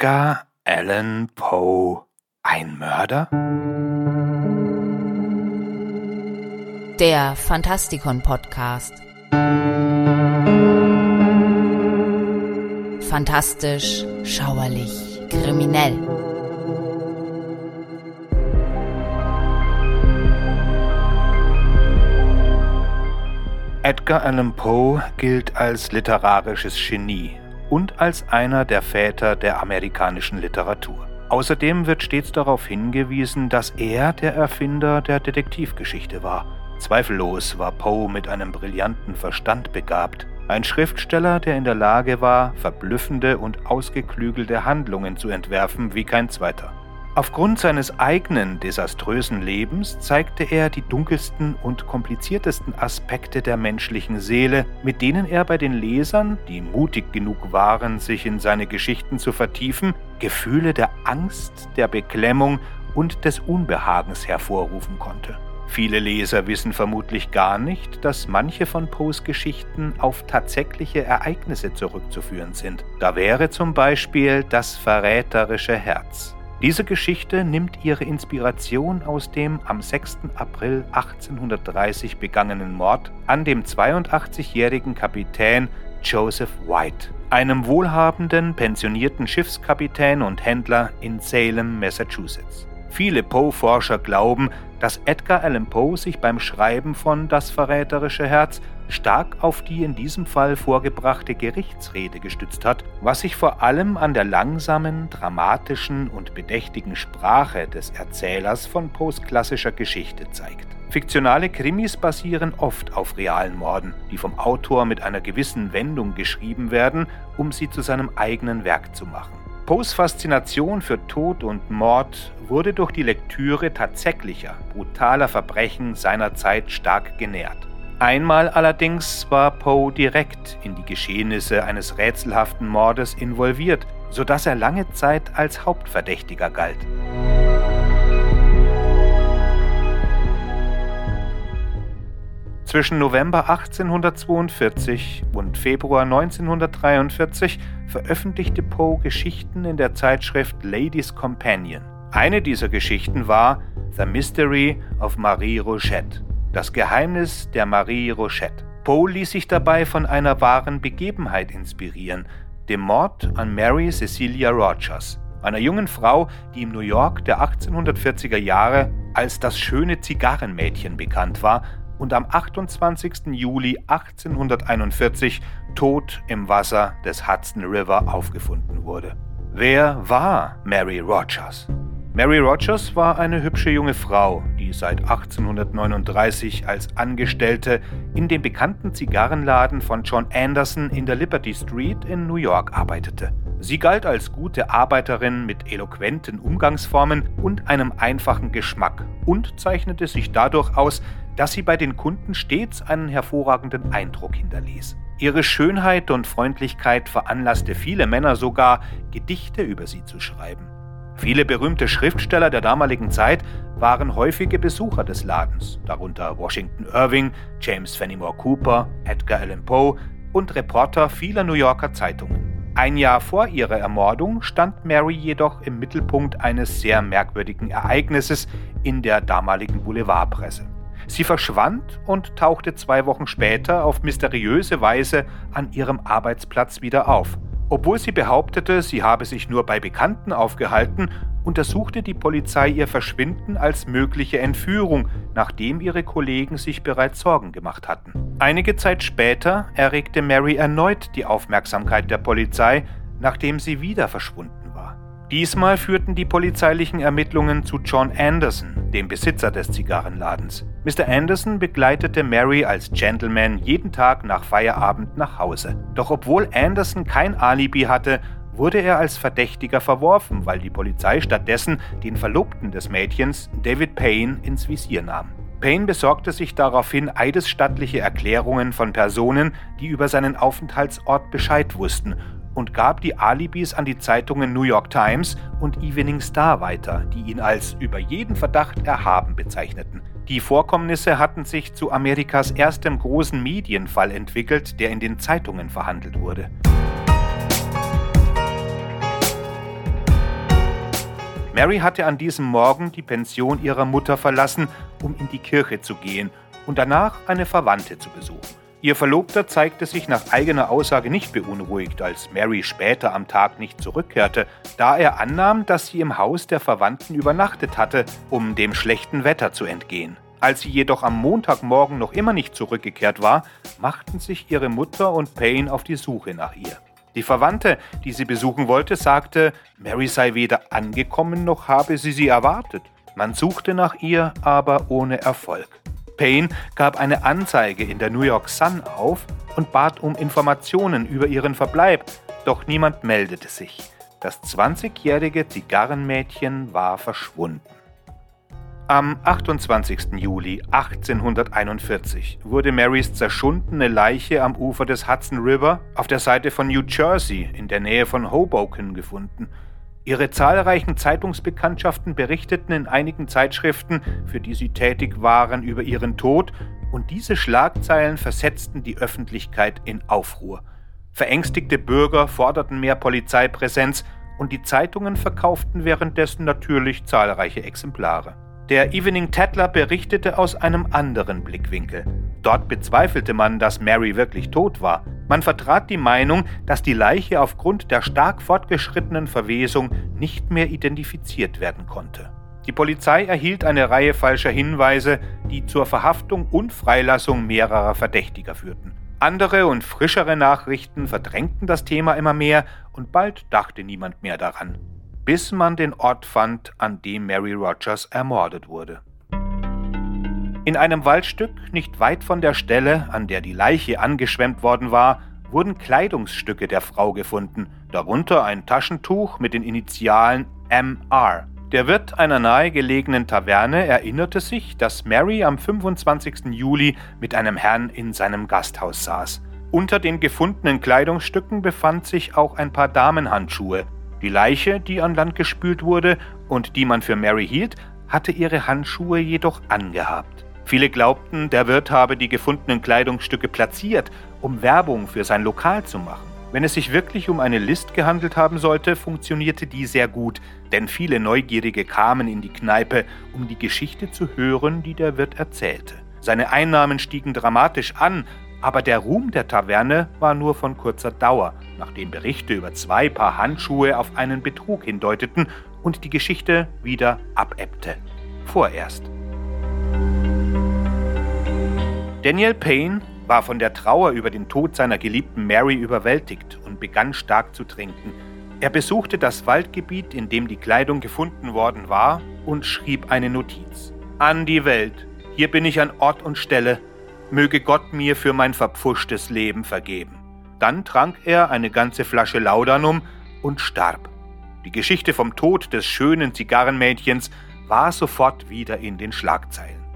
Edgar Allan Poe ein Mörder? Der Fantastikon Podcast. Fantastisch, schauerlich, kriminell. Edgar Allan Poe gilt als literarisches Genie und als einer der Väter der amerikanischen Literatur. Außerdem wird stets darauf hingewiesen, dass er der Erfinder der Detektivgeschichte war. Zweifellos war Poe mit einem brillanten Verstand begabt, ein Schriftsteller, der in der Lage war, verblüffende und ausgeklügelte Handlungen zu entwerfen wie kein zweiter. Aufgrund seines eigenen desaströsen Lebens zeigte er die dunkelsten und kompliziertesten Aspekte der menschlichen Seele, mit denen er bei den Lesern, die mutig genug waren, sich in seine Geschichten zu vertiefen, Gefühle der Angst, der Beklemmung und des Unbehagens hervorrufen konnte. Viele Leser wissen vermutlich gar nicht, dass manche von Poes Geschichten auf tatsächliche Ereignisse zurückzuführen sind. Da wäre zum Beispiel das verräterische Herz. Diese Geschichte nimmt ihre Inspiration aus dem am 6. April 1830 begangenen Mord an dem 82-jährigen Kapitän Joseph White, einem wohlhabenden, pensionierten Schiffskapitän und Händler in Salem, Massachusetts. Viele Poe-Forscher glauben, dass Edgar Allan Poe sich beim Schreiben von Das verräterische Herz stark auf die in diesem Fall vorgebrachte Gerichtsrede gestützt hat, was sich vor allem an der langsamen, dramatischen und bedächtigen Sprache des Erzählers von Poes klassischer Geschichte zeigt. Fiktionale Krimis basieren oft auf realen Morden, die vom Autor mit einer gewissen Wendung geschrieben werden, um sie zu seinem eigenen Werk zu machen. Poes Faszination für Tod und Mord wurde durch die Lektüre tatsächlicher, brutaler Verbrechen seiner Zeit stark genährt. Einmal allerdings war Poe direkt in die Geschehnisse eines rätselhaften Mordes involviert, sodass er lange Zeit als Hauptverdächtiger galt. Zwischen November 1842 und Februar 1943 veröffentlichte Poe Geschichten in der Zeitschrift Ladies Companion. Eine dieser Geschichten war The Mystery of Marie Rochette, das Geheimnis der Marie Rochette. Poe ließ sich dabei von einer wahren Begebenheit inspirieren, dem Mord an Mary Cecilia Rogers, einer jungen Frau, die im New York der 1840er Jahre als das schöne Zigarrenmädchen bekannt war und am 28. Juli 1841 tot im Wasser des Hudson River aufgefunden wurde. Wer war Mary Rogers? Mary Rogers war eine hübsche junge Frau, die seit 1839 als Angestellte in dem bekannten Zigarrenladen von John Anderson in der Liberty Street in New York arbeitete. Sie galt als gute Arbeiterin mit eloquenten Umgangsformen und einem einfachen Geschmack und zeichnete sich dadurch aus, dass sie bei den Kunden stets einen hervorragenden Eindruck hinterließ. Ihre Schönheit und Freundlichkeit veranlasste viele Männer sogar, Gedichte über sie zu schreiben. Viele berühmte Schriftsteller der damaligen Zeit waren häufige Besucher des Ladens, darunter Washington Irving, James Fenimore Cooper, Edgar Allan Poe und Reporter vieler New Yorker Zeitungen. Ein Jahr vor ihrer Ermordung stand Mary jedoch im Mittelpunkt eines sehr merkwürdigen Ereignisses in der damaligen Boulevardpresse. Sie verschwand und tauchte zwei Wochen später auf mysteriöse Weise an ihrem Arbeitsplatz wieder auf. Obwohl sie behauptete, sie habe sich nur bei Bekannten aufgehalten, untersuchte die Polizei ihr Verschwinden als mögliche Entführung, nachdem ihre Kollegen sich bereits Sorgen gemacht hatten. Einige Zeit später erregte Mary erneut die Aufmerksamkeit der Polizei, nachdem sie wieder verschwunden Diesmal führten die polizeilichen Ermittlungen zu John Anderson, dem Besitzer des Zigarrenladens. Mr. Anderson begleitete Mary als Gentleman jeden Tag nach Feierabend nach Hause. Doch obwohl Anderson kein Alibi hatte, wurde er als Verdächtiger verworfen, weil die Polizei stattdessen den Verlobten des Mädchens, David Payne, ins Visier nahm. Payne besorgte sich daraufhin eidesstattliche Erklärungen von Personen, die über seinen Aufenthaltsort Bescheid wussten und gab die Alibis an die Zeitungen New York Times und Evening Star weiter, die ihn als über jeden Verdacht erhaben bezeichneten. Die Vorkommnisse hatten sich zu Amerikas erstem großen Medienfall entwickelt, der in den Zeitungen verhandelt wurde. Mary hatte an diesem Morgen die Pension ihrer Mutter verlassen, um in die Kirche zu gehen und danach eine Verwandte zu besuchen. Ihr Verlobter zeigte sich nach eigener Aussage nicht beunruhigt, als Mary später am Tag nicht zurückkehrte, da er annahm, dass sie im Haus der Verwandten übernachtet hatte, um dem schlechten Wetter zu entgehen. Als sie jedoch am Montagmorgen noch immer nicht zurückgekehrt war, machten sich ihre Mutter und Payne auf die Suche nach ihr. Die Verwandte, die sie besuchen wollte, sagte, Mary sei weder angekommen noch habe sie sie erwartet. Man suchte nach ihr, aber ohne Erfolg. Payne gab eine Anzeige in der New York Sun auf und bat um Informationen über ihren Verbleib, doch niemand meldete sich. Das 20-jährige Zigarrenmädchen war verschwunden. Am 28. Juli 1841 wurde Marys zerschundene Leiche am Ufer des Hudson River auf der Seite von New Jersey in der Nähe von Hoboken gefunden. Ihre zahlreichen Zeitungsbekanntschaften berichteten in einigen Zeitschriften, für die sie tätig waren, über ihren Tod, und diese Schlagzeilen versetzten die Öffentlichkeit in Aufruhr. Verängstigte Bürger forderten mehr Polizeipräsenz und die Zeitungen verkauften währenddessen natürlich zahlreiche Exemplare. Der Evening Tatler berichtete aus einem anderen Blickwinkel. Dort bezweifelte man, dass Mary wirklich tot war. Man vertrat die Meinung, dass die Leiche aufgrund der stark fortgeschrittenen Verwesung nicht mehr identifiziert werden konnte. Die Polizei erhielt eine Reihe falscher Hinweise, die zur Verhaftung und Freilassung mehrerer Verdächtiger führten. Andere und frischere Nachrichten verdrängten das Thema immer mehr und bald dachte niemand mehr daran bis man den Ort fand, an dem Mary Rogers ermordet wurde. In einem Waldstück nicht weit von der Stelle, an der die Leiche angeschwemmt worden war, wurden Kleidungsstücke der Frau gefunden, darunter ein Taschentuch mit den Initialen MR. Der Wirt einer nahegelegenen Taverne erinnerte sich, dass Mary am 25. Juli mit einem Herrn in seinem Gasthaus saß. Unter den gefundenen Kleidungsstücken befand sich auch ein paar Damenhandschuhe, die Leiche, die an Land gespült wurde und die man für Mary hielt, hatte ihre Handschuhe jedoch angehabt. Viele glaubten, der Wirt habe die gefundenen Kleidungsstücke platziert, um Werbung für sein Lokal zu machen. Wenn es sich wirklich um eine List gehandelt haben sollte, funktionierte die sehr gut, denn viele Neugierige kamen in die Kneipe, um die Geschichte zu hören, die der Wirt erzählte. Seine Einnahmen stiegen dramatisch an, aber der Ruhm der Taverne war nur von kurzer Dauer, nachdem Berichte über zwei Paar Handschuhe auf einen Betrug hindeuteten und die Geschichte wieder abebbte. Vorerst. Daniel Payne war von der Trauer über den Tod seiner geliebten Mary überwältigt und begann stark zu trinken. Er besuchte das Waldgebiet, in dem die Kleidung gefunden worden war, und schrieb eine Notiz. An die Welt. Hier bin ich an Ort und Stelle, möge Gott mir für mein verpfuschtes Leben vergeben. Dann trank er eine ganze Flasche Laudanum und starb. Die Geschichte vom Tod des schönen Zigarrenmädchens war sofort wieder in den Schlagzeilen.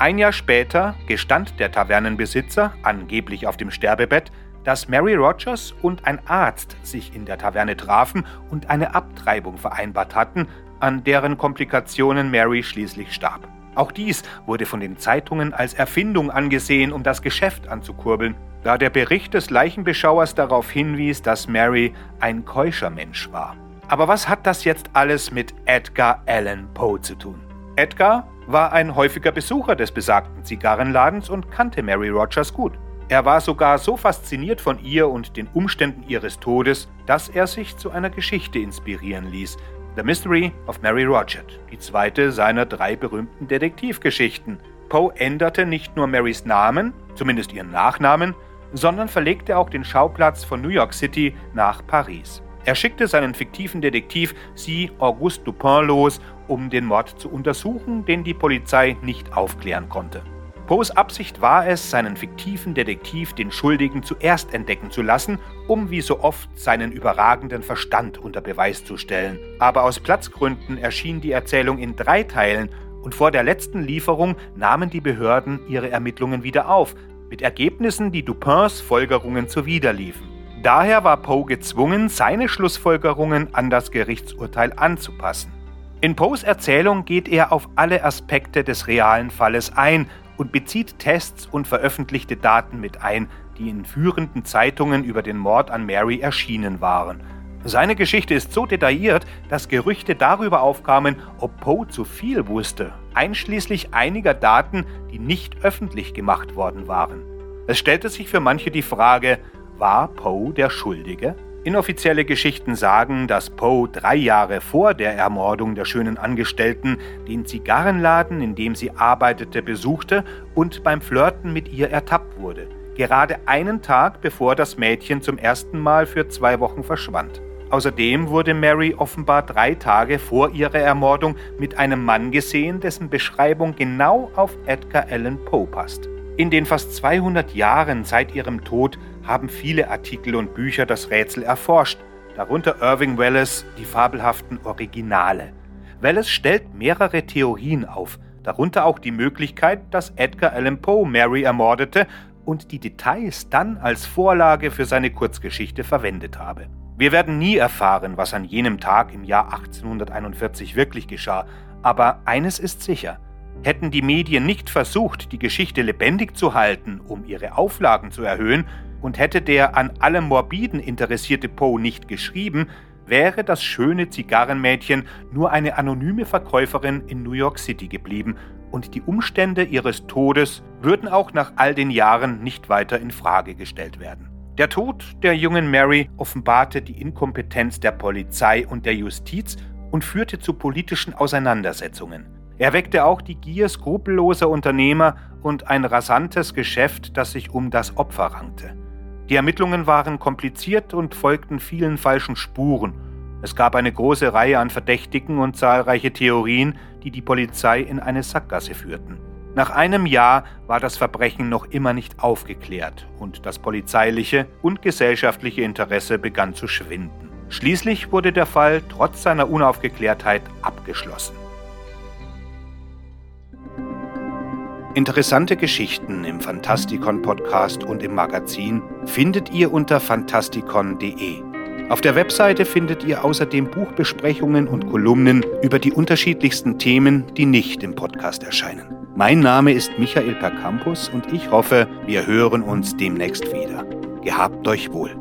Ein Jahr später gestand der Tavernenbesitzer, angeblich auf dem Sterbebett, dass Mary Rogers und ein Arzt sich in der Taverne trafen und eine Abtreibung vereinbart hatten, an deren Komplikationen Mary schließlich starb. Auch dies wurde von den Zeitungen als Erfindung angesehen, um das Geschäft anzukurbeln, da der Bericht des Leichenbeschauers darauf hinwies, dass Mary ein keuscher Mensch war. Aber was hat das jetzt alles mit Edgar Allan Poe zu tun? Edgar war ein häufiger Besucher des besagten Zigarrenladens und kannte Mary Rogers gut. Er war sogar so fasziniert von ihr und den Umständen ihres Todes, dass er sich zu einer Geschichte inspirieren ließ, The Mystery of Mary Rochett, die zweite seiner drei berühmten Detektivgeschichten. Poe änderte nicht nur Marys Namen, zumindest ihren Nachnamen, sondern verlegte auch den Schauplatz von New York City nach Paris. Er schickte seinen fiktiven Detektiv C. Auguste Dupin los, um den Mord zu untersuchen, den die Polizei nicht aufklären konnte. Poes Absicht war es, seinen fiktiven Detektiv den Schuldigen zuerst entdecken zu lassen, um wie so oft seinen überragenden Verstand unter Beweis zu stellen. Aber aus Platzgründen erschien die Erzählung in drei Teilen und vor der letzten Lieferung nahmen die Behörden ihre Ermittlungen wieder auf, mit Ergebnissen, die Dupins Folgerungen zuwiderliefen. Daher war Poe gezwungen, seine Schlussfolgerungen an das Gerichtsurteil anzupassen. In Poes Erzählung geht er auf alle Aspekte des realen Falles ein und bezieht Tests und veröffentlichte Daten mit ein, die in führenden Zeitungen über den Mord an Mary erschienen waren. Seine Geschichte ist so detailliert, dass Gerüchte darüber aufkamen, ob Poe zu viel wusste, einschließlich einiger Daten, die nicht öffentlich gemacht worden waren. Es stellte sich für manche die Frage, war Poe der Schuldige? Inoffizielle Geschichten sagen, dass Poe drei Jahre vor der Ermordung der schönen Angestellten den Zigarrenladen, in dem sie arbeitete, besuchte und beim Flirten mit ihr ertappt wurde. Gerade einen Tag bevor das Mädchen zum ersten Mal für zwei Wochen verschwand. Außerdem wurde Mary offenbar drei Tage vor ihrer Ermordung mit einem Mann gesehen, dessen Beschreibung genau auf Edgar Allan Poe passt. In den fast 200 Jahren seit ihrem Tod haben viele Artikel und Bücher das Rätsel erforscht, darunter Irving Wallace die fabelhaften Originale. Wallace stellt mehrere Theorien auf, darunter auch die Möglichkeit, dass Edgar Allan Poe Mary ermordete und die Details dann als Vorlage für seine Kurzgeschichte verwendet habe. Wir werden nie erfahren, was an jenem Tag im Jahr 1841 wirklich geschah, aber eines ist sicher – Hätten die Medien nicht versucht, die Geschichte lebendig zu halten, um ihre Auflagen zu erhöhen, und hätte der an allem Morbiden interessierte Poe nicht geschrieben, wäre das schöne Zigarrenmädchen nur eine anonyme Verkäuferin in New York City geblieben und die Umstände ihres Todes würden auch nach all den Jahren nicht weiter in Frage gestellt werden. Der Tod der jungen Mary offenbarte die Inkompetenz der Polizei und der Justiz und führte zu politischen Auseinandersetzungen. Er weckte auch die Gier skrupelloser Unternehmer und ein rasantes Geschäft, das sich um das Opfer rankte. Die Ermittlungen waren kompliziert und folgten vielen falschen Spuren. Es gab eine große Reihe an Verdächtigen und zahlreiche Theorien, die die Polizei in eine Sackgasse führten. Nach einem Jahr war das Verbrechen noch immer nicht aufgeklärt und das polizeiliche und gesellschaftliche Interesse begann zu schwinden. Schließlich wurde der Fall trotz seiner Unaufgeklärtheit abgeschlossen. Interessante Geschichten im Fantastikon Podcast und im Magazin findet ihr unter fantastikon.de. Auf der Webseite findet ihr außerdem Buchbesprechungen und Kolumnen über die unterschiedlichsten Themen, die nicht im Podcast erscheinen. Mein Name ist Michael Percampus und ich hoffe, wir hören uns demnächst wieder. Gehabt euch wohl.